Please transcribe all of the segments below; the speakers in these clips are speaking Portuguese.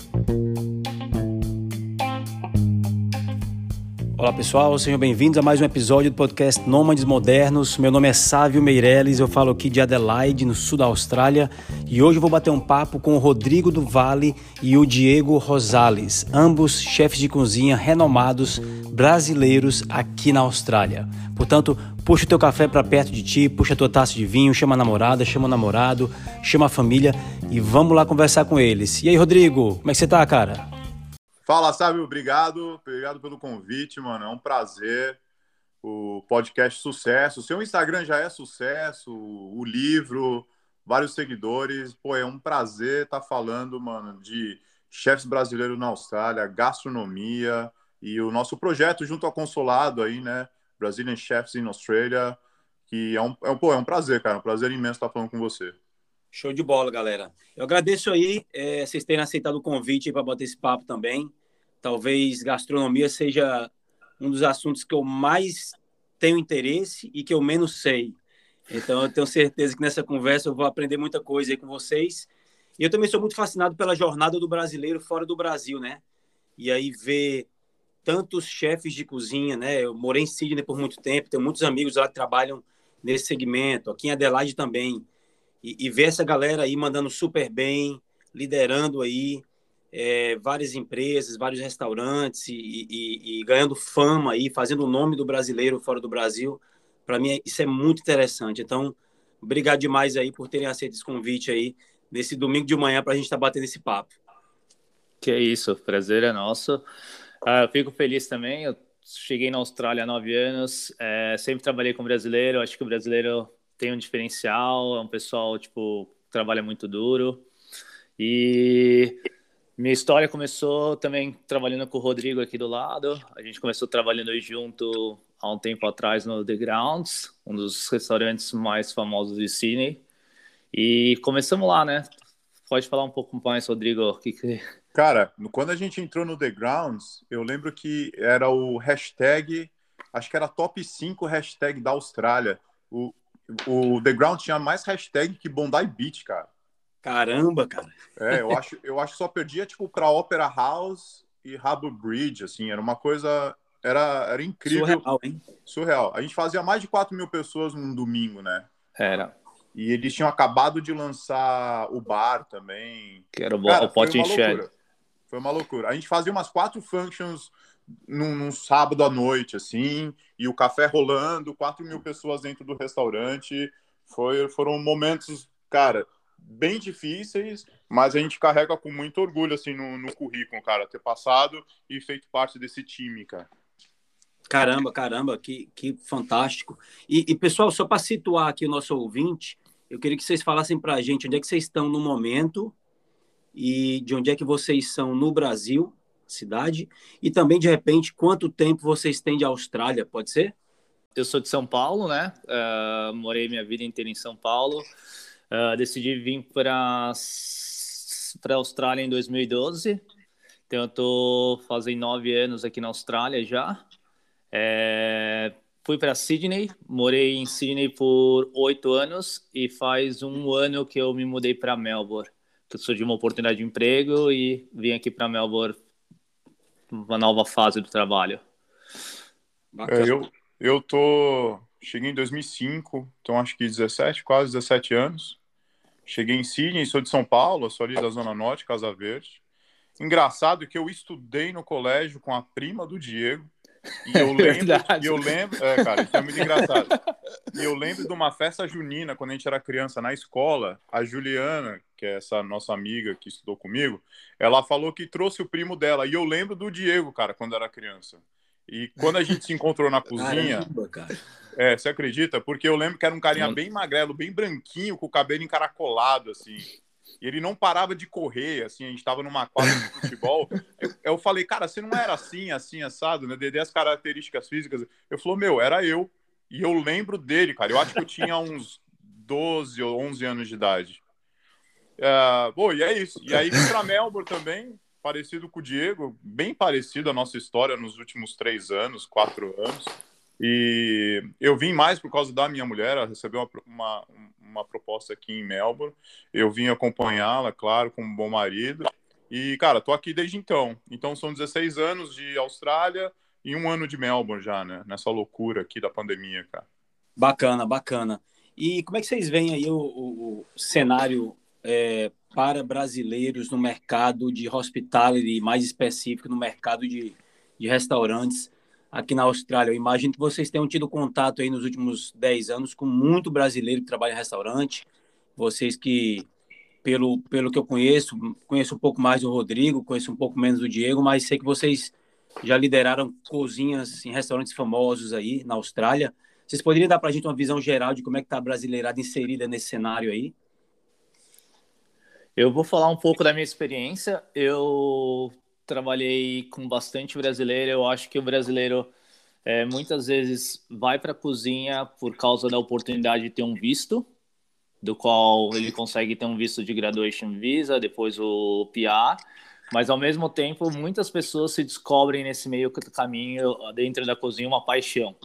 Thank you. Olá pessoal, sejam bem-vindos a mais um episódio do podcast Nômades Modernos. Meu nome é Sávio Meirelles, eu falo aqui de Adelaide, no sul da Austrália, e hoje eu vou bater um papo com o Rodrigo do Vale e o Diego Rosales, ambos chefes de cozinha renomados brasileiros aqui na Austrália. Portanto, puxa o teu café para perto de ti, puxa a tua taça de vinho, chama a namorada, chama o namorado, chama a família e vamos lá conversar com eles. E aí, Rodrigo, como é que você tá, cara? Fala, Sábio, obrigado. Obrigado pelo convite, mano. É um prazer. O podcast sucesso. O seu Instagram já é sucesso, o livro, vários seguidores. Pô, é um prazer estar tá falando, mano, de chefes brasileiros na Austrália, gastronomia e o nosso projeto junto ao consulado aí, né? Brazilian Chefs in Australia, que é um, é um, pô, é um prazer, cara. Um prazer imenso estar falando com você. Show de bola, galera. Eu agradeço aí é, vocês terem aceitado o convite para bater esse papo também. Talvez gastronomia seja um dos assuntos que eu mais tenho interesse e que eu menos sei. Então, eu tenho certeza que nessa conversa eu vou aprender muita coisa aí com vocês. E eu também sou muito fascinado pela jornada do brasileiro fora do Brasil, né? E aí ver tantos chefes de cozinha, né? Eu morei em Sydney por muito tempo, tenho muitos amigos lá que trabalham nesse segmento, aqui em Adelaide também. E, e ver essa galera aí mandando super bem, liderando aí, é, várias empresas, vários restaurantes e, e, e, ganhando fama aí, fazendo o nome do brasileiro fora do Brasil. Para mim, isso é muito interessante. Então, obrigado demais aí por terem aceito esse convite aí nesse domingo de manhã para a gente estar tá batendo esse papo. Que é isso, prazer é nosso. Ah, eu fico feliz também. Eu cheguei na Austrália há nove anos, é, sempre trabalhei com brasileiro. Acho que o brasileiro tem um diferencial, é um pessoal tipo trabalha muito duro e minha história começou também trabalhando com o Rodrigo aqui do lado. A gente começou trabalhando junto há um tempo atrás no The Grounds, um dos restaurantes mais famosos de Sydney. E começamos lá, né? Pode falar um pouco mais, Rodrigo? Que que... Cara, quando a gente entrou no The Grounds, eu lembro que era o hashtag, acho que era top 5 hashtag da Austrália. O, o The Grounds tinha mais hashtag que Bondi Beach, cara. Caramba, cara. É, eu acho, eu acho que só perdia tipo para Opera House e Harbour Bridge, assim, era uma coisa, era, era incrível. Surreal, hein? Surreal. A gente fazia mais de 4 mil pessoas num domingo, né? Era. E eles tinham acabado de lançar o bar também. Que era o, Cara, o Pot Foi uma loucura. A gente fazia umas quatro functions num, num, sábado à noite, assim, e o café rolando, 4 mil pessoas dentro do restaurante. Foi, foram momentos, cara, bem difíceis, mas a gente carrega com muito orgulho assim no, no currículo, cara, ter passado e feito parte desse time, cara. Caramba, caramba, que, que fantástico. E, e pessoal, só para situar aqui o nosso ouvinte, eu queria que vocês falassem para a gente onde é que vocês estão no momento e de onde é que vocês são no Brasil, cidade, e também, de repente, quanto tempo vocês têm de Austrália, pode ser? Eu sou de São Paulo, né? Uh, morei minha vida inteira em São Paulo. Uh, decidi vir para a Austrália em 2012. Então, eu estou fazendo nove anos aqui na Austrália já. É, fui para Sydney, morei em Sydney por oito anos e faz um ano que eu me mudei para Melbourne. Que eu surgiu uma oportunidade de emprego e vim aqui para Melbourne, uma nova fase do trabalho. É, eu, eu tô cheguei em 2005, então acho que 17, quase 17 anos. Cheguei em Sydney, sou de São Paulo, sou ali da Zona Norte, Casa Verde. Engraçado que eu estudei no colégio com a prima do Diego. E eu lembro, e eu lembro, é, cara, isso é muito engraçado. E eu lembro de uma festa junina quando a gente era criança na escola, a Juliana, que é essa nossa amiga que estudou comigo, ela falou que trouxe o primo dela. E eu lembro do Diego, cara, quando era criança. E quando a gente se encontrou na cozinha, Caramba, cara. É, você acredita? Porque eu lembro que era um carinha bem magrelo, bem branquinho, com o cabelo encaracolado, assim. E ele não parava de correr, assim, a gente tava numa quadra de futebol. Eu, eu falei, cara, você não era assim, assim, assado, né? Dei as características físicas. Eu falou, meu, era eu. E eu lembro dele, cara. Eu acho que eu tinha uns 12 ou 11 anos de idade. Uh, bom, e é isso. E aí vim pra Melbourne também, parecido com o Diego, bem parecido a nossa história nos últimos três anos, quatro anos. E eu vim mais por causa da minha mulher, ela recebeu uma, uma, uma proposta aqui em Melbourne. Eu vim acompanhá-la, claro, como bom marido. E, cara, tô aqui desde então. Então são 16 anos de Austrália e um ano de Melbourne já, né? Nessa loucura aqui da pandemia, cara. Bacana, bacana. E como é que vocês veem aí o, o, o cenário é, para brasileiros no mercado de hospitality, mais específico no mercado de, de restaurantes aqui na Austrália? Eu imagino que vocês tenham tido contato aí nos últimos 10 anos com muito brasileiro que trabalha em restaurante. Vocês que, pelo, pelo que eu conheço, conheço um pouco mais do Rodrigo, conheço um pouco menos do Diego, mas sei que vocês já lideraram cozinhas em restaurantes famosos aí na Austrália. Vocês poderiam dar para a gente uma visão geral de como é que está a brasileirada inserida nesse cenário aí? Eu vou falar um pouco da minha experiência. Eu trabalhei com bastante brasileiro. Eu acho que o brasileiro é, muitas vezes vai para a cozinha por causa da oportunidade de ter um visto, do qual ele consegue ter um visto de graduation visa, depois o PR. Mas ao mesmo tempo, muitas pessoas se descobrem nesse meio caminho dentro da cozinha uma paixão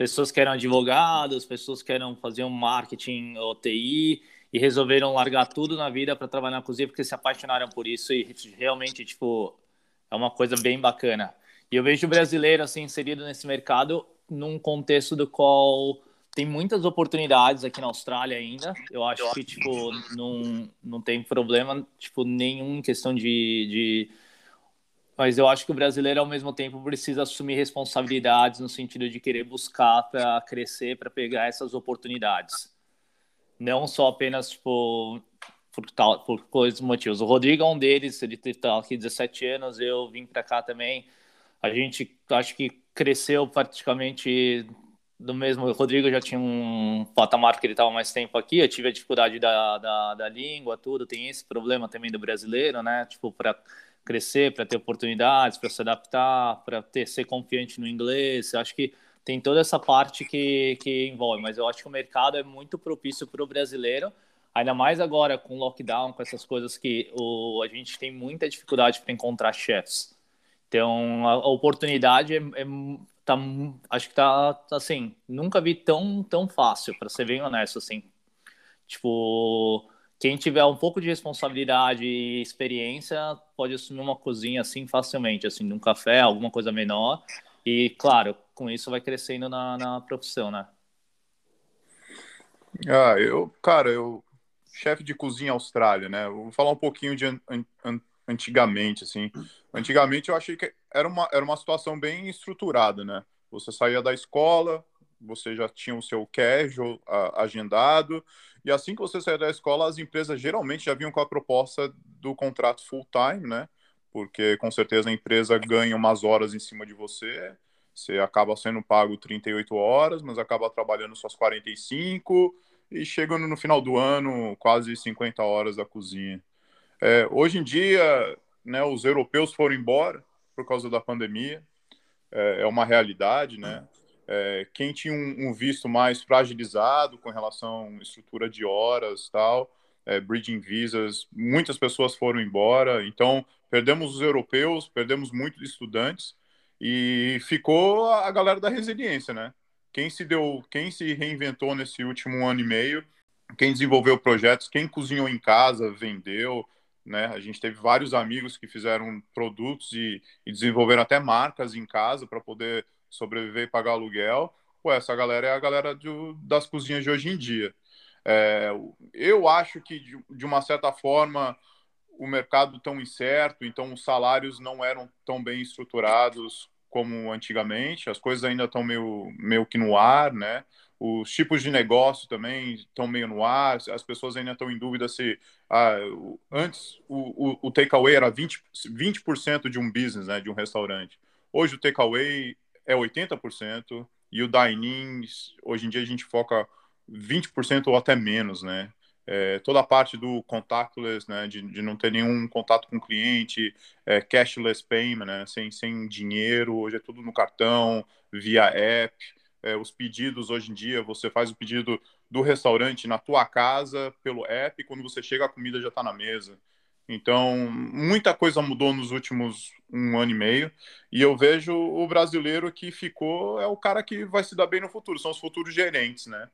pessoas que eram advogados, pessoas que eram fazer um marketing ou TI e resolveram largar tudo na vida para trabalhar na cozinha porque se apaixonaram por isso e realmente tipo é uma coisa bem bacana. E eu vejo o brasileiro assim inserido nesse mercado num contexto do qual tem muitas oportunidades aqui na Austrália ainda. Eu acho que tipo não, não tem problema tipo nenhum em questão de, de mas eu acho que o brasileiro, ao mesmo tempo, precisa assumir responsabilidades no sentido de querer buscar para crescer, para pegar essas oportunidades. Não só apenas tipo, por, tal, por coisas motivos. O Rodrigo é um deles, ele está aqui 17 anos, eu vim para cá também. A gente acho que cresceu praticamente do mesmo. O Rodrigo já tinha um patamar que ele estava mais tempo aqui. Eu tive a dificuldade da, da, da língua, tudo. Tem esse problema também do brasileiro, né? Tipo, para crescer, para ter oportunidades, para se adaptar, para ser confiante no inglês. Acho que tem toda essa parte que, que envolve, mas eu acho que o mercado é muito propício para o brasileiro, ainda mais agora com lockdown, com essas coisas que o, a gente tem muita dificuldade para encontrar chefs. Então, a, a oportunidade é, é, tá, acho que tá, tá, assim, nunca vi tão, tão fácil, para ser bem honesto, assim. Tipo, quem tiver um pouco de responsabilidade e experiência pode assumir uma cozinha assim facilmente, assim, num café, alguma coisa menor. E, claro, com isso vai crescendo na, na profissão, né? Ah, eu, cara, eu chefe de cozinha Austrália, né? vou falar um pouquinho de an, an, antigamente, assim. Antigamente eu achei que era uma, era uma situação bem estruturada, né? Você saía da escola, você já tinha o seu casual agendado, e assim que você saía da escola, as empresas geralmente já vinham com a proposta do contrato full time, né? Porque com certeza a empresa ganha umas horas em cima de você, você acaba sendo pago 38 horas, mas acaba trabalhando suas 45 e chegando no final do ano quase 50 horas da cozinha. É, hoje em dia, né, os europeus foram embora por causa da pandemia, é, é uma realidade, né? É, quem tinha um, um, visto mais fragilizado com relação à estrutura de horas tal, é, bridging visas, muitas pessoas foram embora, então perdemos os europeus, perdemos muitos estudantes e ficou a galera da resiliência, né? Quem se deu, quem se reinventou nesse último ano e meio, quem desenvolveu projetos, quem cozinhou em casa, vendeu, né? A gente teve vários amigos que fizeram produtos e, e desenvolveram até marcas em casa para poder sobreviver e pagar aluguel, pô, essa galera é a galera do, das cozinhas de hoje em dia. É, eu acho que, de, de, uma certa forma, o mercado tão incerto, então os salários não eram tão bem estruturados como antigamente, as coisas ainda estão meio, meio que no ar, né? Os tipos de negócio também estão meio no ar, as pessoas ainda estão em dúvida se ah, antes o, o, o takeaway era 20%, 20 de um business, né, de um restaurante. Hoje o takeaway é 80%, e o dine hoje em dia a gente foca 20% ou até menos, né? É, toda a parte do contactless, né, de, de não ter nenhum contato com o cliente, é, cashless payment, né, sem, sem dinheiro, hoje é tudo no cartão, via app, é, os pedidos hoje em dia, você faz o pedido do restaurante na tua casa pelo app, quando você chega a comida já está na mesa. Então, muita coisa mudou nos últimos um ano e meio. E eu vejo o brasileiro que ficou é o cara que vai se dar bem no futuro, são os futuros gerentes, né?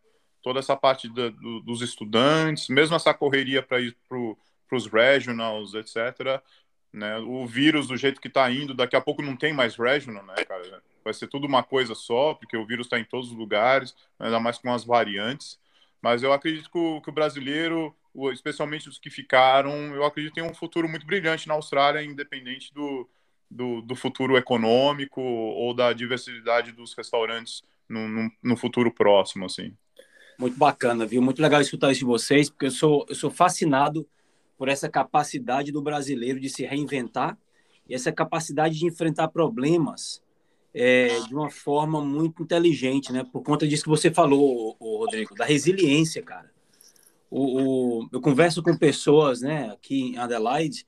Toda essa parte do, dos estudantes, mesmo essa correria para ir para os regionals, etc. né? O vírus do jeito que está indo, daqui a pouco não tem mais regional, né, cara? Vai ser tudo uma coisa só, porque o vírus está em todos os lugares, ainda mais com as variantes. Mas eu acredito que o, que o brasileiro, especialmente os que ficaram, eu acredito que tem um futuro muito brilhante na Austrália, independente do, do, do futuro econômico ou da diversidade dos restaurantes no, no, no, futuro próximo, assim. Muito bacana, viu? Muito legal escutar isso de vocês, porque eu sou, eu sou fascinado por essa capacidade do brasileiro de se reinventar e essa capacidade de enfrentar problemas é, de uma forma muito inteligente, né? Por conta disso que você falou, o, Rodrigo, da resiliência, cara. O, o, eu converso com pessoas, né, aqui em Adelaide,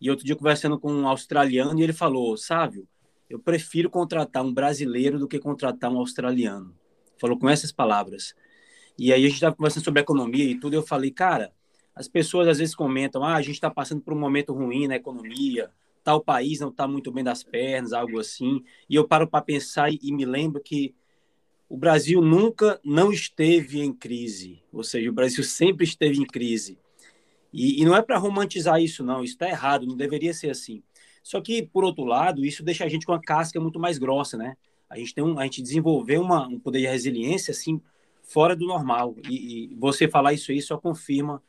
e outro dia conversando com um australiano e ele falou, Sávio, eu prefiro contratar um brasileiro do que contratar um australiano. Falou com essas palavras. E aí a gente estava conversando sobre economia e tudo, e eu falei, cara, as pessoas às vezes comentam, ah, a gente está passando por um momento ruim na economia, tal país não está muito bem das pernas, algo assim. E eu paro para pensar e, me lembro que o Brasil nunca não esteve em crise, ou seja, o Brasil sempre esteve em crise. E, e não é para romantizar isso, não, isso está errado, não deveria ser assim. Só que, por outro lado, isso deixa a gente com a casca muito mais grossa, né? A gente, tem um, a gente desenvolveu uma, um poder de resiliência, assim, fora do normal. E, e você falar isso aí só confirma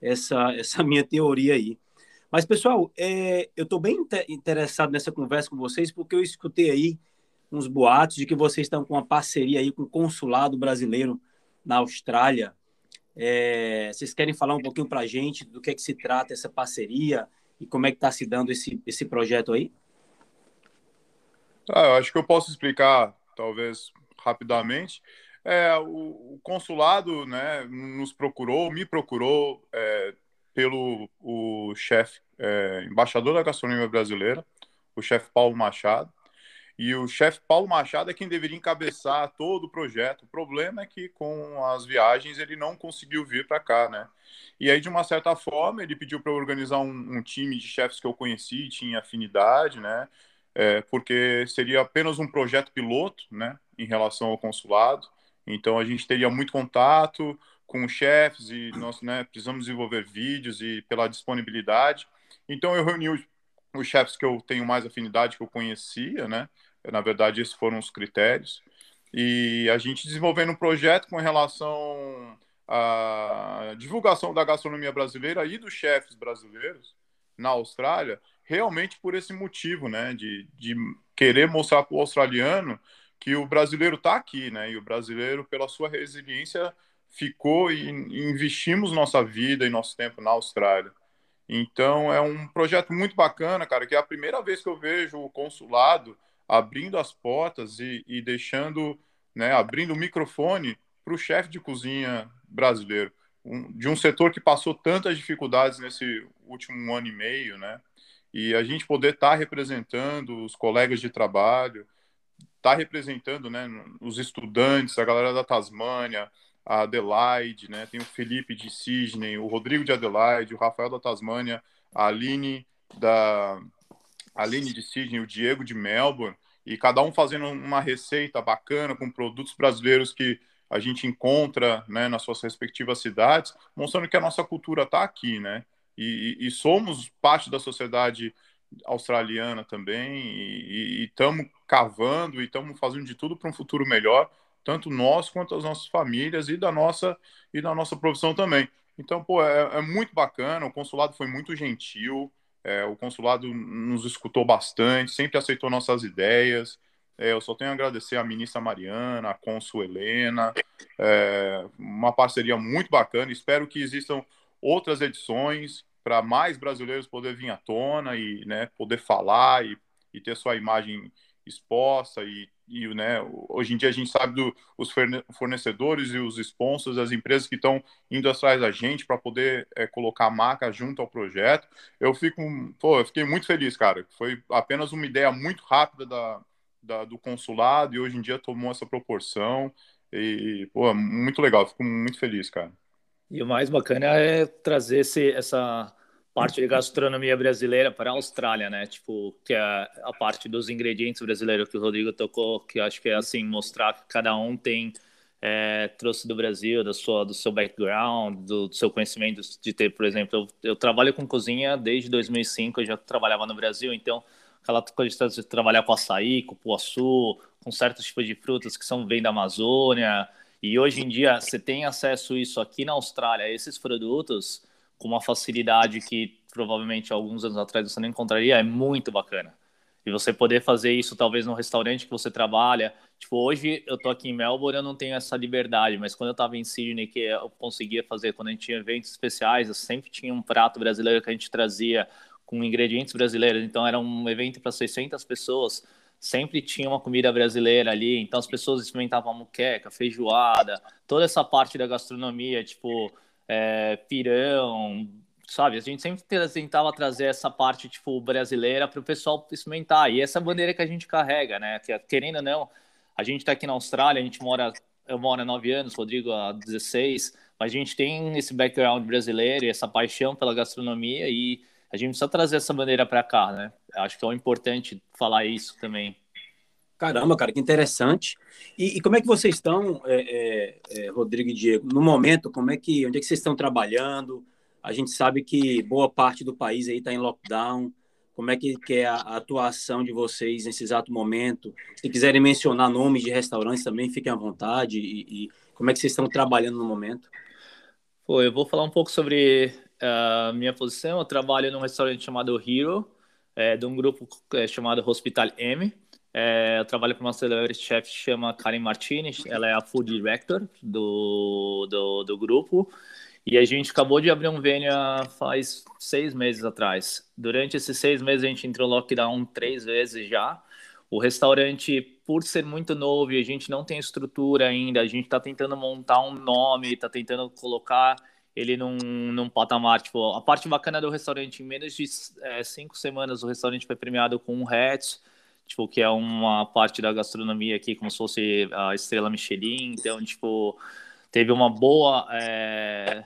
essa, essa minha teoria aí. Mas, pessoal, é, eu estou bem interessado nessa conversa com vocês, porque eu escutei aí uns boatos de que vocês estão com uma parceria aí com o consulado brasileiro na Austrália. É, vocês querem falar um pouquinho para a gente do que é que se trata essa parceria e como é que está se dando esse, esse projeto aí? Ah, eu acho que eu posso explicar, talvez, rapidamente. É, o, o, consulado né, nos procurou, me procurou é, pelo o chefe, é, embaixador da gastronomia brasileira, o chefe Paulo Machado. E o chefe Paulo Machado é quem deveria encabeçar todo o projeto. O problema é que com as viagens ele não conseguiu vir para cá, né? E aí, de uma certa forma, ele pediu para organizar um, um, time de chefes que eu conheci, tinha afinidade, né? É, porque seria apenas um projeto piloto, né? Em relação ao consulado. Então, a gente teria muito contato, com os chefes e nós né, precisamos desenvolver vídeos e pela disponibilidade. Então eu reuni os, os chefes que eu tenho mais afinidade, que eu conhecia, né? Na verdade, esses foram os critérios. E a gente desenvolvendo um projeto com relação à divulgação da gastronomia brasileira e dos chefes brasileiros na Austrália, realmente por esse motivo, né? De, de querer mostrar para o australiano que o brasileiro está aqui, né? E o brasileiro, pela sua resiliência, ficou e investimos nossa vida e nosso tempo na Austrália. Então é um projeto muito bacana, cara, que é a primeira vez que eu vejo o consulado abrindo as portas e, e deixando, né, abrindo o microfone para o chefe de cozinha brasileiro, um, de um setor que passou tantas dificuldades nesse último ano e meio, né? E a gente poder estar tá representando os colegas de trabalho, tá representando, né, os estudantes, a galera da Tasmânia, a Adelaide, né? Tem o Felipe de Sydney, o Rodrigo de Adelaide, o Rafael da Tasmânia, a Aline da Aline de Sydney, o Diego de Melbourne, e cada um fazendo uma receita bacana com produtos brasileiros que a gente encontra né, nas suas respectivas cidades, mostrando que a nossa cultura está aqui, né? E, e, somos parte da sociedade australiana também, e estamos cavando e estamos fazendo de tudo para um futuro melhor tanto nós quanto as nossas famílias e da nossa e da nossa profissão também. Então, pô, é, é muito bacana. O consulado foi muito gentil. É, o consulado nos escutou bastante, sempre aceitou nossas ideias. É, eu só tenho a agradecer à ministra Mariana, à Consul Helena, é, uma parceria muito bacana. Espero que existam outras edições para mais brasileiros poder vir à tona e né, poder falar e, e ter sua imagem exposta e e né, hoje em dia a gente sabe dos do, fornecedores e os sponsors, as empresas que estão indo atrás da gente para poder é, colocar a marca junto ao projeto. Eu fico, pô, eu fiquei muito feliz, cara. Foi apenas uma ideia muito rápida da, da, do consulado e hoje em dia tomou essa proporção. E, pô, muito legal, fico muito feliz, cara. E o mais bacana é trazer esse, essa parte de gastronomia brasileira para a Austrália, né? Tipo, que é a parte dos ingredientes brasileiros que o Rodrigo tocou, que eu acho que é assim, mostrar que cada um tem é, trouxe do Brasil, da sua, do seu background, do, do seu conhecimento de ter, por exemplo, eu, eu, trabalho com cozinha desde 2005, eu já trabalhava no Brasil, então aquela coisa de trabalhar com açaí, com puaçu, com certos tipos de frutas que são vêm da Amazônia, e hoje em dia você tem acesso isso aqui na Austrália, esses produtos, com uma facilidade que provavelmente alguns anos atrás você não encontraria, é muito bacana. E você poder fazer isso talvez no restaurante que você trabalha. Tipo, hoje eu tô aqui em Melbourne, eu não tenho essa liberdade, mas quando eu tava em Sydney, que eu conseguia fazer, quando a gente tinha eventos especiais, eu sempre tinha um prato brasileiro que a gente trazia com ingredientes brasileiros. Então era um evento para 600 pessoas, sempre tinha uma comida brasileira ali. Então as pessoas experimentavam muqueca, feijoada, toda essa parte da gastronomia, tipo é, pirão, sabe? A gente sempre tentava trazer essa parte, tipo, brasileira para o pessoal experimentar. E essa bandeira que a gente carrega, né? Que, querendo ou não, a gente está aqui na Austrália, a gente mora, eu moro há nove anos, Rodrigo há 16, mas a gente tem esse background brasileiro e essa paixão pela gastronomia e a gente precisa trazer essa bandeira para cá, né? Acho que é importante falar isso também. Caramba, cara, que interessante. E, e como é que vocês estão, é, é, é, Rodrigo e Diego, no momento? Como é que, onde é que vocês estão trabalhando? A gente sabe que boa parte do país aí está em lockdown. Como é que, que é a, a, atuação de vocês nesse exato momento? Se quiserem mencionar nomes de restaurantes também, fiquem à vontade. E, e como é que vocês estão trabalhando no momento? Pô, eu vou falar um pouco sobre a uh, minha posição. Eu trabalho num restaurante chamado Hero, é, de um grupo é, chamado Hospital M. É, eu trabalho com uma celebrity chef chama Karen Martinez. Ela é a food director do, do, do grupo. E a gente acabou de abrir um venue faz seis meses atrás. Durante esses seis meses a gente entrou em lockdown três vezes já. O restaurante, por ser muito novo e a gente não tem estrutura ainda, a gente está tentando montar um nome, está tentando colocar ele num, num patamar. Tipo, a parte bacana do restaurante, em menos de é, cinco semanas, o restaurante foi premiado com um Hatch, tipo, que é uma parte da gastronomia aqui, como se fosse a estrela Michelin. Então, tipo, teve uma boa. É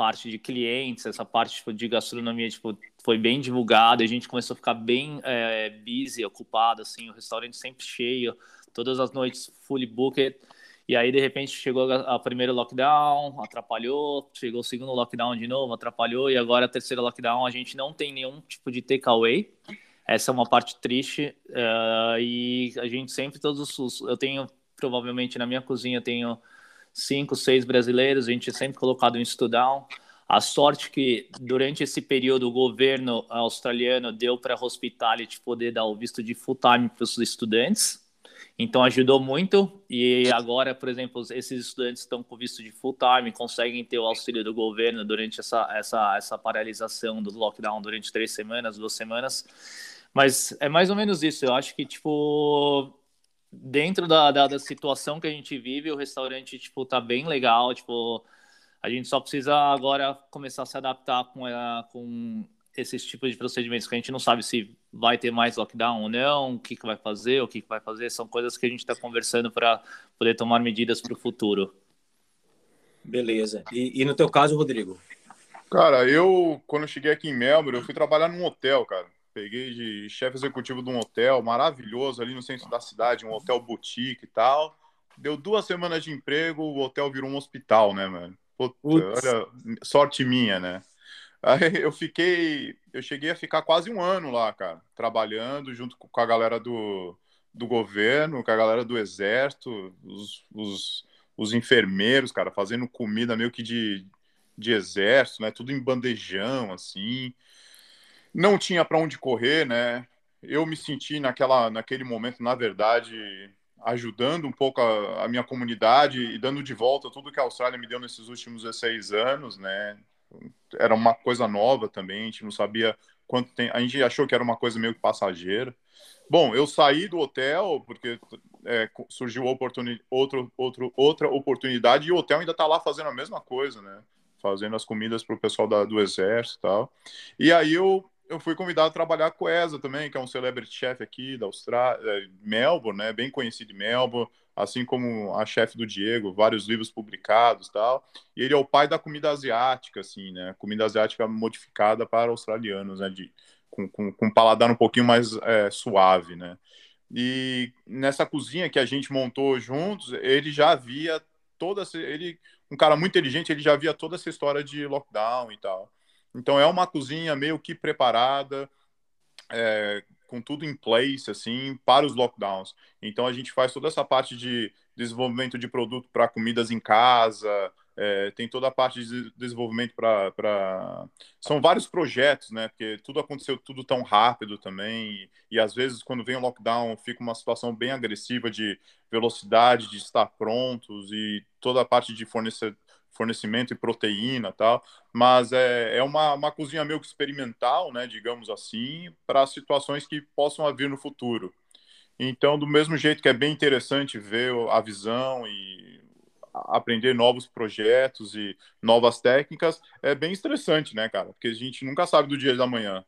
parte de clientes, essa parte tipo, de gastronomia tipo, foi bem divulgada, a gente começou a ficar bem é, busy, ocupado, assim, o restaurante sempre cheio, todas as noites fully booked, e aí de repente chegou a, primeiro lockdown, atrapalhou, chegou o segundo lockdown de novo, atrapalhou, e agora a terceira lockdown a gente não tem nenhum tipo de takeaway, essa é uma parte triste, uh, e a gente sempre, todos os, eu tenho, provavelmente na minha cozinha, tenho cinco, seis brasileiros, a gente é sempre colocado em estudar. A sorte que durante esse período o governo australiano deu para a Hospitality poder dar o visto de full time para os estudantes. Então ajudou muito e agora, por exemplo, esses estudantes estão com visto de full time, conseguem ter o auxílio do governo durante essa essa essa paralisação do lockdown durante três semanas, duas semanas. Mas é mais ou menos isso. Eu acho que tipo dentro da, da, da, situação que a gente vive, o restaurante, tipo, tá bem legal, tipo, a gente só precisa agora começar a se adaptar com, a, com esses tipos de procedimentos que a gente não sabe se vai ter mais lockdown ou não, o que, que vai fazer, o que, que vai fazer, são coisas que a gente está conversando para poder tomar medidas para o futuro. Beleza. E, e, no teu caso, Rodrigo? Cara, eu, quando eu cheguei aqui em Melbourne, eu fui trabalhar num hotel, cara. Peguei de chefe executivo de um hotel maravilhoso ali no centro da cidade, um hotel boutique e tal. Deu duas semanas de emprego, o hotel virou um hospital, né, mano? Puta, olha, sorte minha, né? Aí eu fiquei, eu cheguei a ficar quase um ano lá, cara, trabalhando junto com a galera do, do governo, com a galera do exército, os, os, os enfermeiros, cara, fazendo comida meio que de, de exército, né? Tudo em bandejão, assim não tinha para onde correr, né? Eu me senti naquela, naquele momento, na verdade, ajudando um pouco a, a, minha comunidade e dando de volta tudo que a Austrália me deu nesses últimos 16 anos, né? Era uma coisa nova também, a gente não sabia quanto tempo. A gente achou que era uma coisa meio que passageira. Bom, eu saí do hotel porque é, surgiu oportuni outro, outro, outra oportunidade e o hotel ainda está lá fazendo a mesma coisa, né? Fazendo as comidas para o pessoal da, do exército e tal. E aí eu eu fui convidado a trabalhar com o Eza também, que é um celebrity chef aqui da Austrália, é, Melbourne, né, bem conhecido em Melbourne, assim como a chefe do Diego, vários livros publicados tal. E ele é o pai da comida asiática, assim, né, comida asiática modificada para australianos, né, de, com, com, com um paladar um pouquinho mais é, suave, né. E nessa cozinha que a gente montou juntos, ele já via toda ele um cara muito inteligente, ele já via toda essa história de lockdown e tal. Então é uma cozinha meio que preparada, é, com tudo em place assim para os lockdowns. Então a gente faz toda essa parte de desenvolvimento de produto para comidas em casa, é, tem toda a parte de desenvolvimento para. São vários projetos, né? Porque tudo aconteceu tudo tão rápido também. E, e, às vezes, quando vem o lockdown, fica uma situação bem agressiva de velocidade, de estar prontos e toda a parte de fornecer, fornecimento e proteína tal. Mas é, é uma, uma cozinha meio que experimental, né? Digamos assim, para situações que possam vir no futuro. Então, do mesmo jeito que é bem interessante ver a visão e aprender novos projetos e novas técnicas é bem estressante, né, cara? Porque a gente nunca sabe do dia da manhã.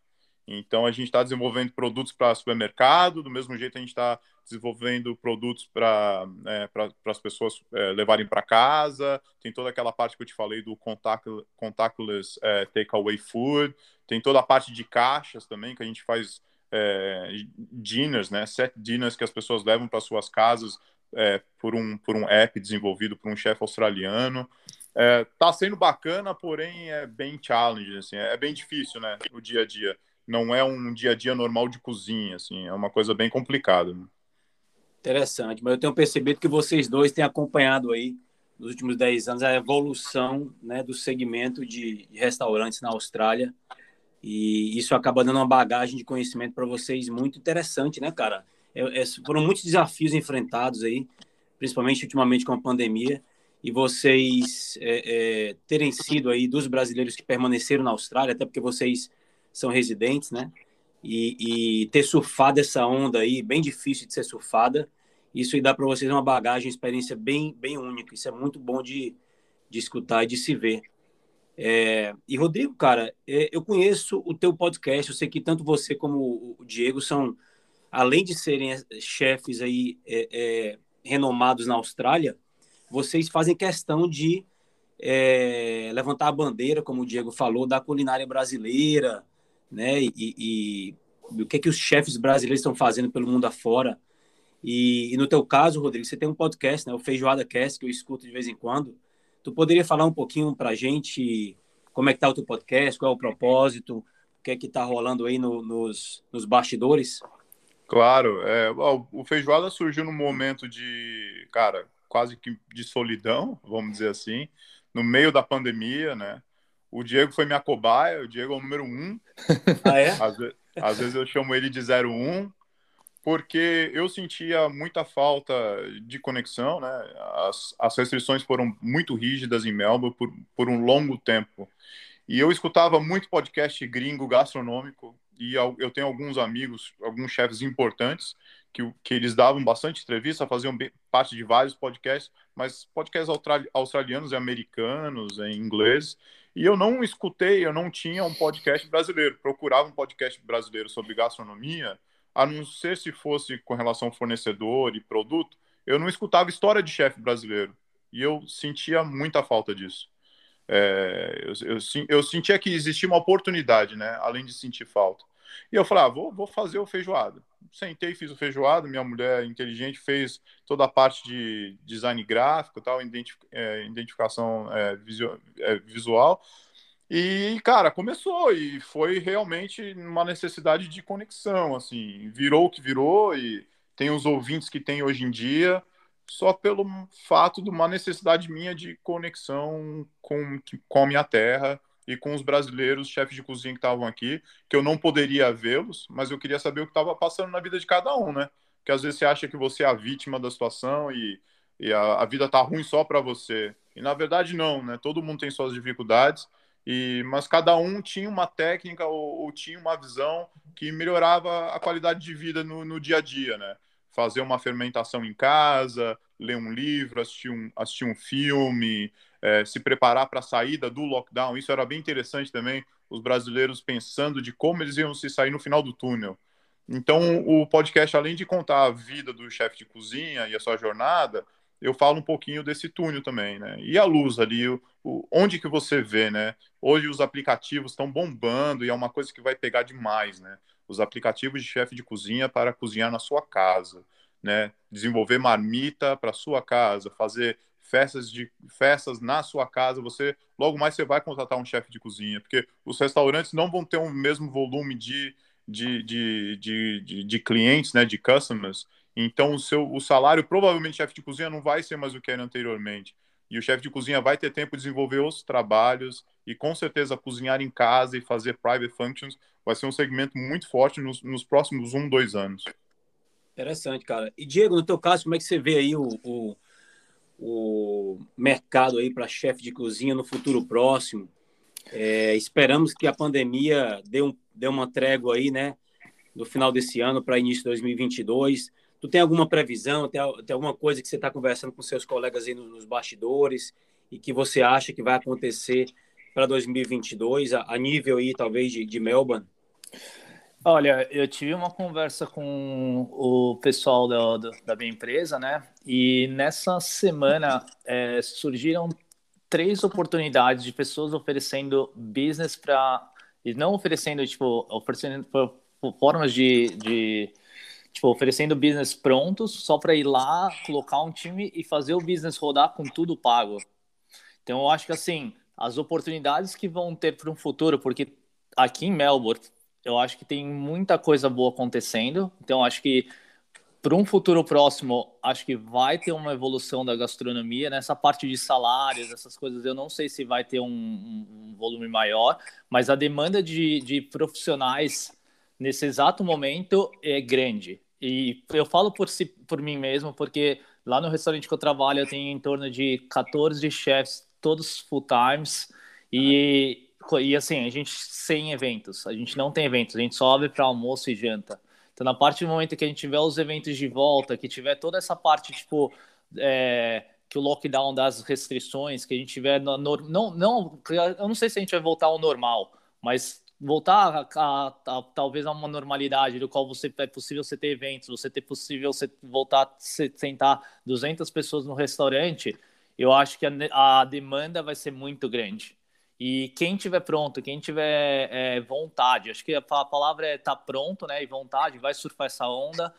Então, a gente está desenvolvendo produtos para supermercado, do mesmo jeito a gente está desenvolvendo produtos para é, as pessoas é, levarem para casa. Tem toda aquela parte que eu te falei do contact, contactless é, takeaway food. Tem toda a parte de caixas também, que a gente faz é, dinners, né? Set dinners que as pessoas levam para suas casas é, por, um, por um app desenvolvido por um chefe australiano. É, tá sendo bacana, porém é bem challenge, assim, é bem difícil, né, o dia a dia. Não é um dia a dia normal de cozinha, assim, é uma coisa bem complicada. Interessante, mas eu tenho percebido que vocês dois têm acompanhado aí nos últimos 10 anos a evolução né, do segmento de, restaurantes na Austrália e isso acaba dando uma bagagem de conhecimento para vocês muito interessante, né, cara? É, é, foram muitos desafios enfrentados aí, principalmente ultimamente com a pandemia, e vocês é, é, terem sido aí dos brasileiros que permaneceram na Austrália, até porque vocês são residentes, né? E, e ter surfado essa onda aí, bem difícil de ser surfada, isso dá para vocês uma bagagem, uma experiência bem, bem única. Isso é muito bom de, de escutar e de se ver. É, e Rodrigo, cara, é, eu conheço o teu podcast, eu sei que tanto você como o Diego são além de serem eh, chefes aí é, é, renomados na Austrália, vocês fazem questão de é, levantar a bandeira, como o Diego falou, da culinária brasileira, né? E, e, e, o que é que os chefes brasileiros estão fazendo pelo mundo afora. E, e no teu caso, Rodrigo, você tem um podcast, né? O Feijoada Cast, que eu escuto de vez em quando. Tu poderia falar um pouquinho para a gente como é que tá o teu podcast, qual é o propósito, o que é que tá rolando aí no, nos, nos bastidores? Claro, é, o Feijoada surgiu num momento de, cara, quase que de solidão, vamos dizer assim, no meio da pandemia, né? O Diego foi minha cobaia, o Diego é o número um. Ah, é? Às, às vezes eu chamo ele de 01, porque eu sentia muita falta de conexão, né? As, as restrições foram muito rígidas em Melbourne por, por um longo tempo. E eu escutava muito podcast gringo gastronômico, e eu tenho alguns amigos, alguns chefes importantes, que, que eles davam bastante entrevista, faziam parte de vários podcasts, mas podcasts australianos e americanos, em inglês, e eu não escutei, eu não tinha um podcast brasileiro, procurava um podcast brasileiro sobre gastronomia, a não ser se fosse com relação ao fornecedor e produto, eu não escutava história de chefe brasileiro, e eu sentia muita falta disso. É, eu, eu, eu, sentia que existia uma oportunidade, né? Além de sentir falta. E eu falei, ah, vou, vou fazer o feijoada. Sentei, fiz o feijoada, minha mulher inteligente fez toda a parte de design gráfico, tal, é, identificação é, é, visual. E, cara, começou e foi realmente uma necessidade de conexão, assim, virou o que virou e tem os ouvintes que tem hoje em dia, só pelo fato de uma necessidade minha de conexão com, com a minha terra e com os brasileiros, chefes de cozinha que estavam aqui, que eu não poderia vê-los, mas eu queria saber o que estava passando na vida de cada um, né? Porque às vezes você acha que você é a vítima da situação e, e a, a vida tá ruim só para você. E na verdade não, né? Todo mundo tem suas dificuldades, e mas cada um tinha uma técnica ou, ou tinha uma visão que melhorava a qualidade de vida no, no dia a dia, né? Fazer uma fermentação em casa, ler um livro, assistir um, assistir um filme, é, se preparar para a saída do lockdown. Isso era bem interessante também, os brasileiros pensando de como eles iam se sair no final do túnel. Então, o podcast, além de contar a vida do chefe de cozinha e a sua jornada, eu falo um pouquinho desse túnel também, né? E a luz ali, o, o, onde que você vê, né? Hoje os aplicativos estão bombando e é uma coisa que vai pegar demais, né? Os aplicativos de chefe de cozinha para cozinhar na sua casa, né? Desenvolver marmita para sua casa, fazer festas de festas na sua casa, você logo mais você vai contratar um chefe de cozinha, porque os restaurantes não vão ter o mesmo volume de, de, de, de, de, de clientes, né, de customers, então, o seu o salário, provavelmente, chefe de cozinha não vai ser mais o que era anteriormente. E o chefe de cozinha vai ter tempo de desenvolver os trabalhos e, com certeza, cozinhar em casa e fazer private functions vai ser um segmento muito forte nos, nos próximos um, dois anos. Interessante, cara. E, Diego, no teu caso, como é que você vê aí o, o, o mercado aí para chefe de cozinha no futuro próximo? É, esperamos que a pandemia dê, um, dê uma trégua aí, né? No final desse ano para início de 2022 Tu tem alguma previsão, tem, tem alguma coisa que você está conversando com seus colegas aí nos bastidores e que você acha que vai acontecer para 2022, a, a, nível aí talvez de, de Melbourne? Olha, eu tive uma conversa com o pessoal da, da minha empresa, né? E nessa semana é, surgiram três oportunidades de pessoas oferecendo business para. E não oferecendo, tipo, oferecendo formas de, de tipo, oferecendo business prontos só para ir lá, colocar um time e fazer o business rodar com tudo pago. Então, eu acho que assim, as oportunidades que vão ter para um futuro, porque aqui em Melbourne, eu acho que tem muita coisa boa acontecendo. Então, acho que para um futuro próximo, acho que vai ter uma evolução da gastronomia. Nessa parte de salários, essas coisas, eu não sei se vai ter um, um volume maior, mas a demanda de, de profissionais nesse exato momento é grande. E eu falo por, si, por mim mesmo, porque lá no restaurante que eu trabalho eu tenho em torno de 14 chefs, todos full times, e, e assim, a gente sem eventos, a gente não tem eventos, a gente só abre para almoço e janta. Então, na parte do momento que a gente tiver os eventos de volta, que tiver toda essa parte, tipo, é, que o lockdown das restrições, que a gente tiver. No, no, não, não, eu não sei se a gente vai voltar ao normal, mas voltar a, a, a, talvez a uma normalidade do qual você é possível você ter eventos, você ter possível você voltar a sentar 200 pessoas no restaurante, eu acho que a, a demanda vai ser muito grande. E quem tiver pronto, quem tiver é, vontade, acho que a, palavra é tá pronto, né? E vontade, vai surfar essa onda.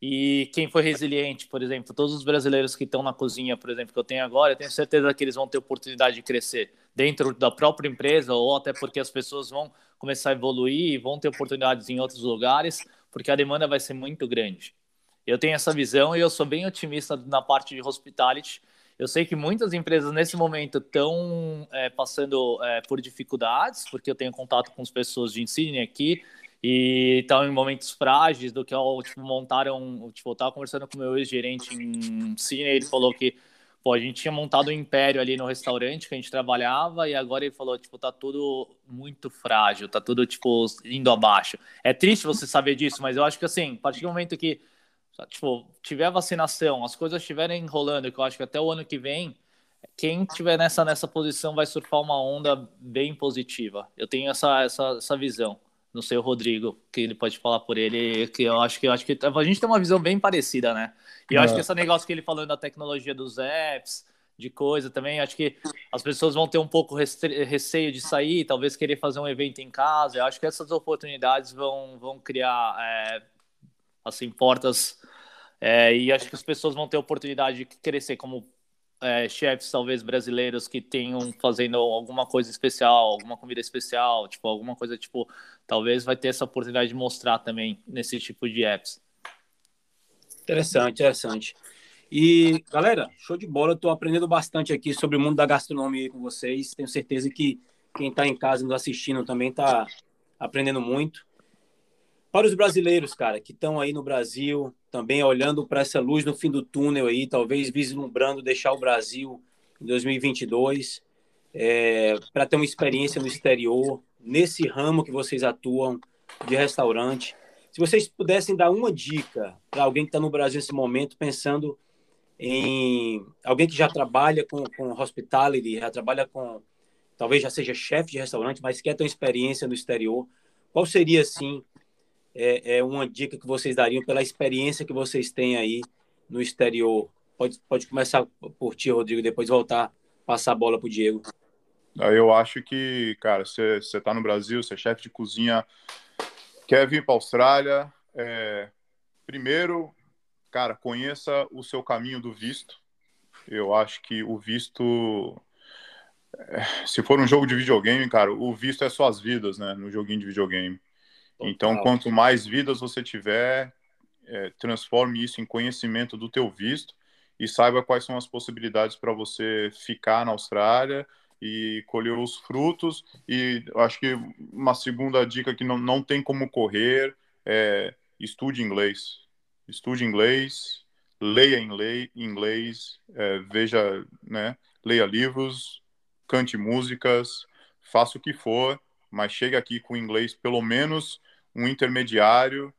E quem foi resiliente, por exemplo, todos os brasileiros que estão na cozinha, por exemplo, que eu tenho agora, eu tenho certeza que eles vão ter oportunidade de crescer dentro da própria empresa ou até porque as pessoas vão começar a evoluir e vão ter oportunidades em outros lugares, porque a demanda vai ser muito grande. Eu tenho essa visão e eu sou bem otimista na parte de hospitality. Eu sei que muitas empresas nesse momento estão é, passando é, por dificuldades, porque eu tenho contato com as pessoas de ensino aqui, e estão em momentos frágeis do que tipo, montaram. Tipo, eu estava conversando com o meu ex-gerente em Sydney, ele falou que pô, a gente tinha montado um império ali no restaurante que a gente trabalhava e agora ele falou, tipo, tá tudo muito frágil, tá tudo, tipo, indo abaixo. É triste você saber disso, mas eu acho que, assim, a partir do momento que, tipo, tiver vacinação, as coisas estiverem enrolando, que eu acho que até o ano que vem, quem tiver nessa, nessa posição vai surfar uma onda bem positiva. Eu tenho essa, essa, essa visão não sei o Rodrigo, que ele pode falar por ele, que eu acho que eu acho que a gente tem uma visão bem parecida, né? E eu é. acho que esse negócio que ele falando da tecnologia dos apps, de coisa também, acho que as pessoas vão ter um pouco receio de sair, talvez querer fazer um evento em casa. Eu acho que essas oportunidades vão, vão criar é, assim portas é, e acho que as pessoas vão ter oportunidade de crescer como é, chefs talvez brasileiros que tenham fazendo alguma coisa especial, alguma comida especial, tipo alguma coisa tipo, talvez vai ter essa oportunidade de mostrar também nesse tipo de apps. Interessante, interessante. E galera, show de bola, estou aprendendo bastante aqui sobre o mundo da gastronomia com vocês. Tenho certeza que quem está em casa nos assistindo também está aprendendo muito. Para os brasileiros, cara, que estão aí no Brasil, também olhando para essa luz no fim do túnel aí, talvez vislumbrando deixar o Brasil em 2022, é, para ter uma experiência no exterior, nesse ramo que vocês atuam de restaurante. Se vocês pudessem dar uma dica para alguém que está no Brasil nesse momento, pensando em alguém que já trabalha com, com hospitality, já trabalha com, talvez já seja chefe de restaurante, mas quer ter uma experiência no exterior, qual seria, assim, é, é uma dica que vocês dariam pela experiência que vocês têm aí no exterior, pode, pode começar por ti, Rodrigo, depois voltar, passar a bola para o Diego. Eu acho que, cara, você está no Brasil, você é chefe de cozinha, quer vir para a Austrália, é, primeiro, cara, conheça o seu caminho do visto. Eu acho que o visto, é, se for um jogo de videogame, cara, o visto é suas vidas, né, no joguinho de videogame. Então, quanto mais vidas você tiver, é, transforme isso em conhecimento do teu visto e saiba quais são as possibilidades para você ficar na Austrália e colher os frutos. E acho que uma segunda dica que não, não tem como correr é estude inglês. Estude inglês, leia em lei, inglês, é, veja, né, leia livros, cante músicas, faça o que for, mas chegue aqui com inglês pelo menos um intermediário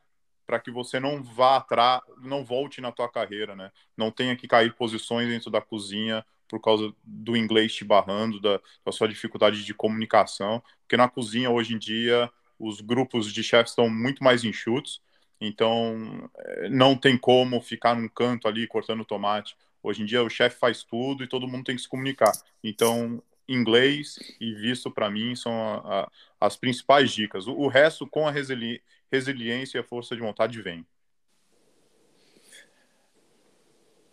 para que você não vá atrás, não volte na tua carreira, né? Não tenha que cair posições dentro da cozinha por causa do inglês te barrando, da, da sua dificuldade de comunicação, porque na cozinha hoje em dia os grupos de chefes estão muito mais enxutos, então eh, não tem como ficar num canto ali cortando tomate. Hoje em dia o chefe faz tudo e todo mundo tem que se comunicar. Então inglês e visto para mim são a, a, as principais dicas. O, o resto com a resili resiliência e a força de vontade vem.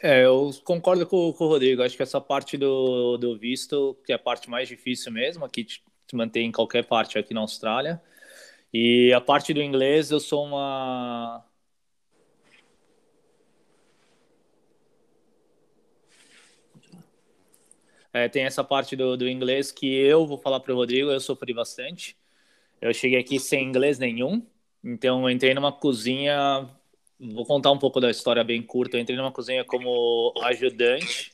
É, eu concordo com, com, o Rodrigo. Acho que essa parte do, do visto, que é a parte mais difícil mesmo, aqui te, te mantém em qualquer parte aqui na Austrália. E a parte do inglês, eu sou uma. É, tem essa parte do, do inglês que eu vou falar para o Rodrigo, eu sofri bastante. Eu cheguei aqui sem inglês nenhum, então entrei numa cozinha Vou contar um pouco da história bem curta. Eu entrei numa cozinha como ajudante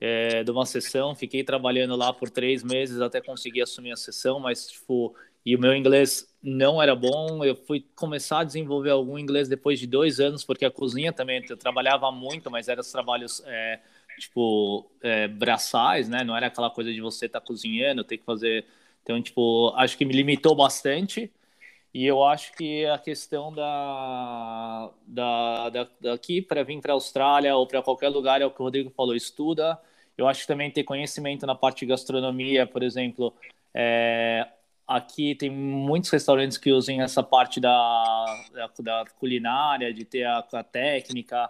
é, de uma sessão, fiquei trabalhando lá por três meses até conseguir assumir a sessão, mas tipo, e o meu inglês não era bom. Eu fui começar a desenvolver algum inglês depois de dois anos, porque a cozinha também eu trabalhava muito, mas eram os trabalhos é, tipo é, braçais, né? Não era aquela coisa de você estar tá cozinhando, ter que fazer. Então, tipo, acho que me limitou bastante. E eu acho que a questão da, da, da daqui para vir para a Austrália ou para qualquer lugar é o que o Rodrigo falou, estuda. Eu acho que também ter conhecimento na parte de gastronomia, por exemplo, é, aqui tem muitos restaurantes que usam essa parte da, da, da culinária, de ter a, a técnica,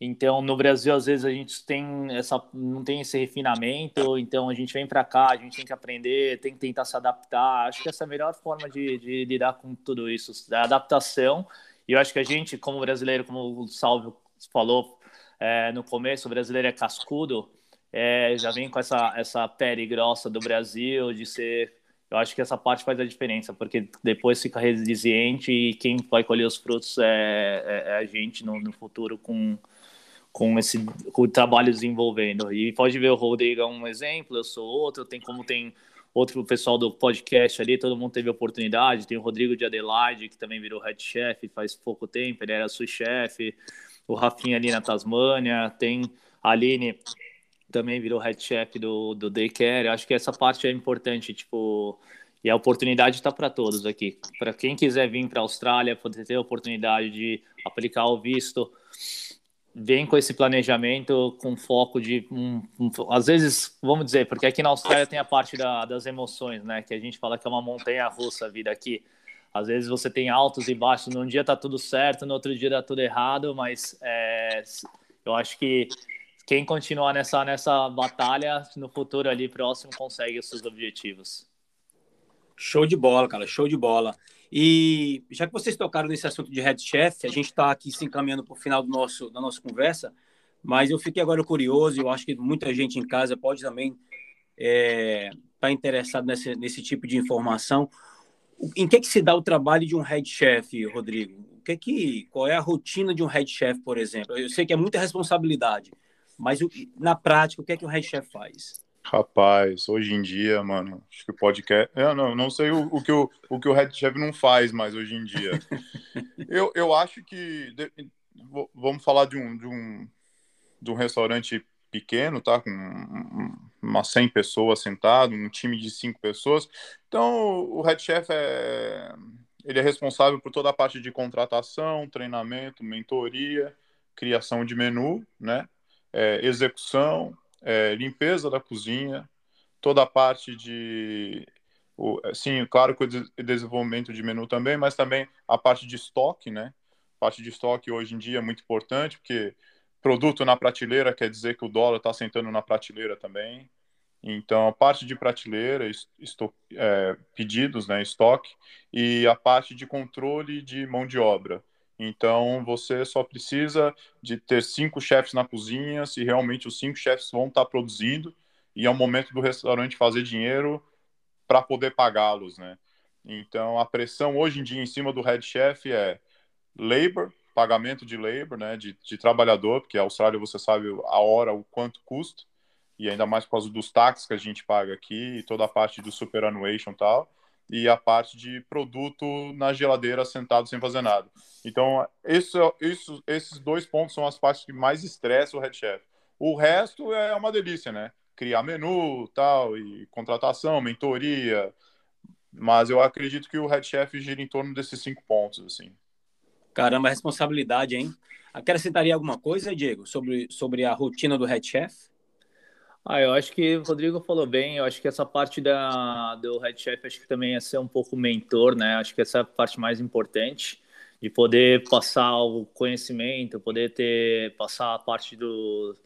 então, no Brasil, às vezes a gente tem essa, não tem esse refinamento, então a gente vem para cá, a gente tem que aprender, tem que tentar se adaptar. Acho que essa é a melhor forma de, de lidar com tudo isso, a adaptação. E eu acho que a gente, como brasileiro, como o Salvio falou é, no começo, o brasileiro é cascudo, é, já vem com essa, essa pele grossa do Brasil, de ser. Eu acho que essa parte faz a diferença, porque depois fica resiliente e quem vai colher os frutos é, é, é a gente no, no futuro com com esse com o trabalho desenvolvendo. E pode ver o Rodrigo é um exemplo, eu sou outro, tem como tem outro pessoal do podcast ali, todo mundo teve oportunidade, tem o Rodrigo de Adelaide, que também virou head chef faz pouco tempo, ele era sous-chefe, o Rafinha ali na Tasmânia, tem a Aline também virou head chef do, do Daycare, acho que essa parte é importante, tipo, e a oportunidade está para todos aqui. Para quem quiser vir para a Austrália, poder ter a oportunidade de aplicar o visto, vem com esse planejamento com foco de um, um, às vezes vamos dizer porque aqui na Austrália tem a parte da, das emoções né? Que a gente fala que é uma montanha russa a vida aqui. Às vezes você tem altos e baixos num dia tá tudo certo no outro dia tá tudo errado mas é, eu acho que quem continuar nessa nessa batalha no futuro ali próximo consegue os seus objetivos. Show de bola cara show de bola e já que vocês tocaram nesse assunto de head chef, a gente está aqui se encaminhando para o final do nosso, da nossa conversa, mas eu fiquei agora curioso, eu acho que muita gente em casa pode também estar é, tá interessado nesse, nesse tipo de informação. Em que, que se dá o trabalho de um head chef, Rodrigo? O que que, qual é a rotina de um head chef, por exemplo? Eu sei que é muita responsabilidade, mas na prática, o que é que o head chef faz? Rapaz, hoje em dia, mano, acho que o podcast. Eu não, não sei o, o, que o, o que o Red Chef não faz mais hoje em dia. eu, eu acho que. Vamos falar de um, de, um, de um restaurante pequeno, tá? Com umas 100 pessoas sentado, um time de 5 pessoas. Então, o Red Chef é. Ele é responsável por toda a parte de contratação, treinamento, mentoria, criação de menu, né? é, execução, é, limpeza da cozinha, toda a parte de sim, claro que o desenvolvimento de menu também, mas também a parte de estoque, né? A parte de estoque hoje em dia é muito importante, porque produto na prateleira quer dizer que o dólar está sentando na prateleira também. Então, a parte de prateleira, esto, é, pedidos, né, estoque, e a parte de controle de mão de obra. Então, você só precisa de ter cinco chefes na cozinha, se realmente os cinco chefes vão estar produzindo, e é o momento do restaurante fazer dinheiro para poder pagá-los, né? Então, a pressão hoje em dia em cima do head chef é labor, pagamento de labor, né, de, de trabalhador, porque a Austrália você sabe a hora o quanto custa, e ainda mais por causa dos táxis que a gente paga aqui, e toda a parte do superannuation e tal, e a parte de produto na geladeira sentado sem fazer nada. Então, isso, isso, esses dois pontos são as partes que mais estressam o head chef. O resto é uma delícia, né? Criar menu, tal, e contratação, mentoria, mas eu acredito que o head chef gira em torno desses cinco pontos, assim. Caramba, responsabilidade, hein? Acrescentaria alguma coisa, Diego, sobre, sobre a rotina do head chef? Ah, eu acho que o Rodrigo falou bem. Eu acho que essa parte da, do head chef acho que também é ser um pouco mentor, né? Acho que essa é a parte mais importante de poder passar o conhecimento, poder ter passar a parte do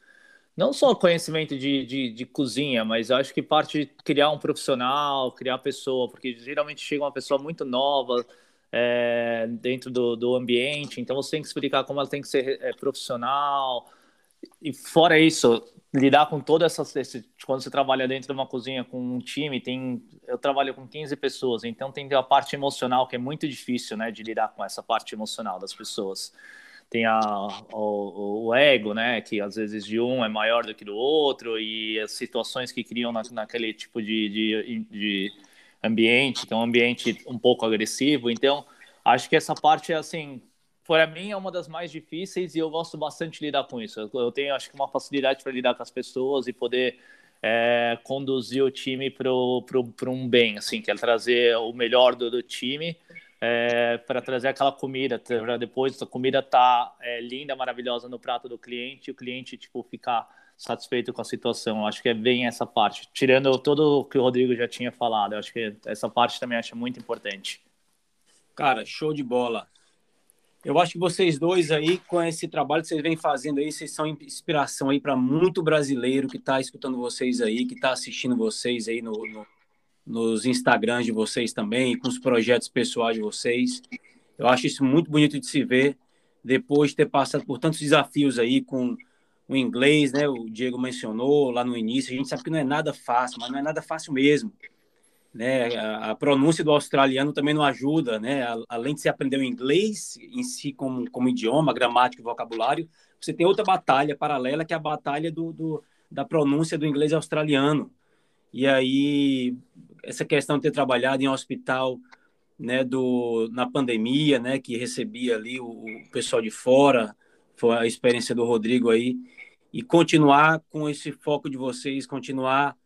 não só conhecimento de, de, de cozinha, mas acho que parte de criar um profissional, criar pessoa, porque geralmente chega uma pessoa muito nova é, dentro do, do ambiente, então você tem que explicar como ela tem que ser é, profissional. E fora isso, lidar com todas essas esse, quando você trabalha dentro de uma cozinha com um time tem eu trabalho com 15 pessoas então tem a parte emocional que é muito difícil né de lidar com essa parte emocional das pessoas. Tem a, o, o, ego né que às vezes de um é maior do que do outro e as situações que criam na, naquele tipo de, de, de ambiente que é um ambiente um pouco agressivo. Então acho que essa parte é assim para mim é uma das mais difíceis e eu gosto bastante de lidar com isso. Eu tenho, acho que, uma facilidade para lidar com as pessoas e poder é, conduzir o time para um bem, assim, que é trazer o melhor do, do time é, para trazer aquela comida, para depois a comida tá é, linda, maravilhosa no prato do cliente o cliente, tipo, ficar satisfeito com a situação. Acho que é bem essa parte. Tirando todo o que o Rodrigo já tinha falado, acho que essa parte também acho muito importante. Cara, show de bola. Eu acho que vocês dois aí, com esse trabalho que vocês vêm fazendo aí, vocês são inspiração aí para muito brasileiro que está escutando vocês aí, que está assistindo vocês aí no, no, nos Instagrams de vocês também, com os projetos pessoais de vocês. Eu acho isso muito bonito de se ver, depois de ter passado por tantos desafios aí com o inglês, né? O Diego mencionou lá no início. A gente sabe que não é nada fácil, mas não é nada fácil mesmo né? A, a, pronúncia do australiano também não ajuda, né? Além de você aprender o inglês em si como, como idioma, gramática e vocabulário, você tem outra batalha paralela que é a batalha do, do, da pronúncia do inglês australiano. E aí essa questão de ter trabalhado em um hospital, né? Do na pandemia, né? Que recebia ali o, o pessoal de fora, foi a experiência do Rodrigo aí e continuar com esse foco de vocês, continuar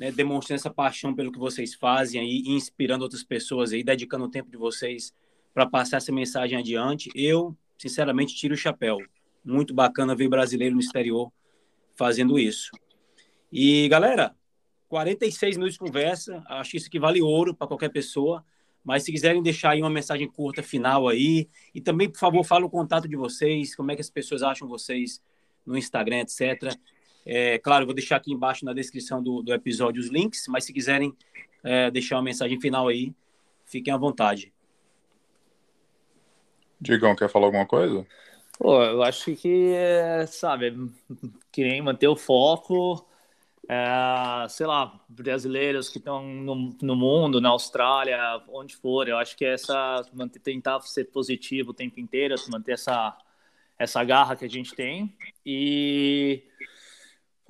né, demonstrando essa paixão pelo que vocês fazem aí, inspirando outras pessoas aí, dedicando o tempo de vocês para passar essa mensagem adiante. Eu, sinceramente, tiro o chapéu. Muito bacana ver brasileiro no exterior fazendo isso. E, galera, 46 minutos de conversa, acho isso que vale ouro para qualquer pessoa. Mas se quiserem deixar aí uma mensagem curta final aí, e também, por favor, fala o contato de vocês, como é que as pessoas acham vocês no Instagram, etc. É, claro, vou deixar aqui embaixo na descrição do, do episódio os links, mas se quiserem é, deixar uma mensagem final aí, fiquem à vontade. Digão, quer falar alguma coisa? Pô, eu acho que, sabe, que nem manter o foco, é, sei lá, brasileiros que estão no, no, mundo, na Austrália, onde for, eu acho que é essa, manter, tentar ser positivo o tempo inteiro, manter essa, essa garra que a gente tem e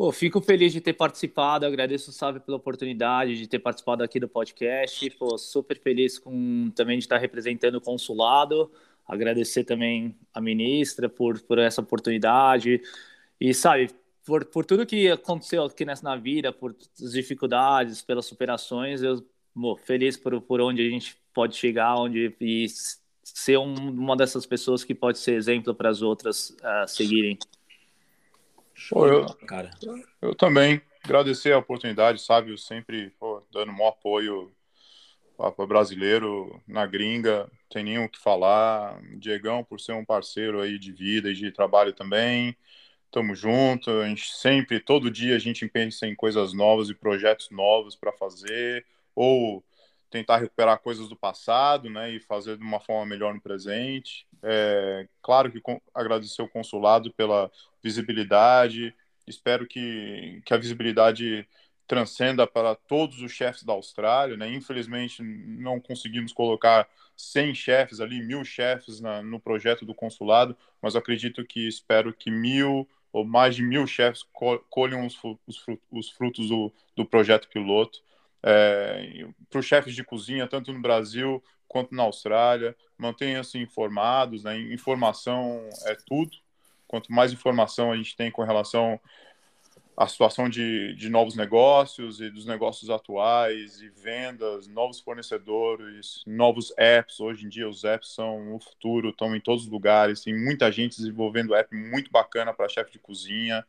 Pô, fico feliz de ter participado, agradeço o Salve pela oportunidade de ter participado aqui do podcast. Pô, super feliz com também de estar representando o consulado. Agradecer também a ministra por, por essa oportunidade. E, sabe, por, por tudo que aconteceu aqui nessa na vida, por as dificuldades, pelas superações, eu pô, feliz por, por onde a gente pode chegar, onde e ser um, uma dessas pessoas que pode ser exemplo para as outras uh, seguirem. Pô, eu, cara. Eu também agradecer a oportunidade, sabe? Eu sempre pô, dando maior apoio para brasileiro na gringa, tem nenhum o que falar. Diegão, por ser um parceiro aí de vida e de trabalho também. Tamo junto, a gente sempre, todo dia a gente pensa em coisas novas e projetos novos para fazer, ou tentar recuperar coisas do passado, né, e fazer de uma forma melhor no presente. É, claro que agradecer o consulado pela visibilidade, espero que, que a visibilidade transcenda para todos os chefes da Austrália, né? Infelizmente não conseguimos colocar 100 chefes ali, mil chefes na, no projeto do consulado, mas acredito que espero que mil ou mais de mil chefes colham os, os, os frutos do, do, projeto piloto. É, para os chefes de cozinha, tanto no Brasil quanto na Austrália, mantenham-se informados, né? informação é tudo. Quanto mais informação a gente tem com relação a situação de, de novos negócios e dos negócios atuais e vendas, novos fornecedores, novos apps. Hoje em dia os apps são o futuro, estão em todos os lugares. Tem muita gente desenvolvendo app muito bacana para chefe de cozinha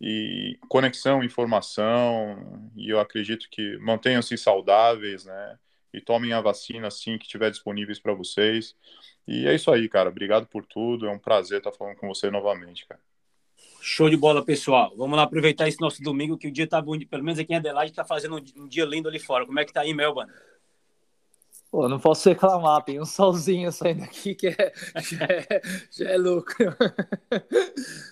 e conexão, informação. E eu acredito que mantenham-se saudáveis, né? E tomem a vacina assim que estiver disponíveis para vocês. E é isso aí, cara. Obrigado por tudo. É um prazer estar falando com você novamente, cara. Show de bola, pessoal. Vamos lá aproveitar esse nosso domingo, que o dia tá bom, pelo menos aqui em Adelaide, tá fazendo um dia lindo ali fora. Como é que tá aí, Melbourne? Pô, não posso reclamar, tem um solzinho saindo aqui que é, já, é, já é louco.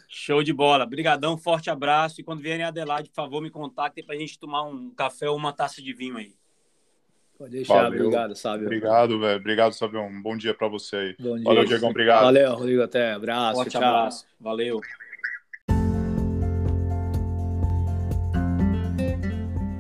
Show de bola. Brigadão, forte abraço. E quando vierem em Adelaide, por favor, me contactem para a gente tomar um café ou uma taça de vinho aí. Pode deixar, Valeu. obrigado, Sábio. Obrigado, velho. Obrigado, Sábio. Um bom dia para você aí. Bom dia. Valeu, Diegão. Obrigado. Valeu, Rodrigo. Até. Abraço. Forte tchau. abraço. Valeu.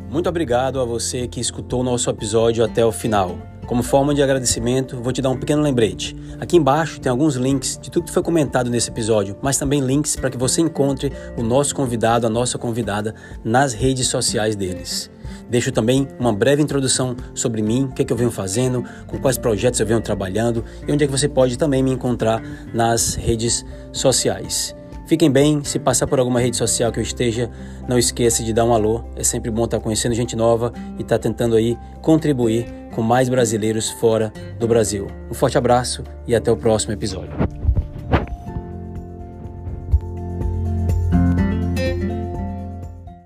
Muito obrigado a você que escutou o nosso episódio até o final. Como forma de agradecimento, vou te dar um pequeno lembrete. Aqui embaixo tem alguns links de tudo que foi comentado nesse episódio, mas também links para que você encontre o nosso convidado, a nossa convidada, nas redes sociais deles. Deixo também uma breve introdução sobre mim, o que, é que eu venho fazendo, com quais projetos eu venho trabalhando e onde é que você pode também me encontrar nas redes sociais. Fiquem bem, se passar por alguma rede social que eu esteja, não esqueça de dar um alô. É sempre bom estar conhecendo gente nova e estar tentando aí contribuir com mais brasileiros fora do Brasil. Um forte abraço e até o próximo episódio.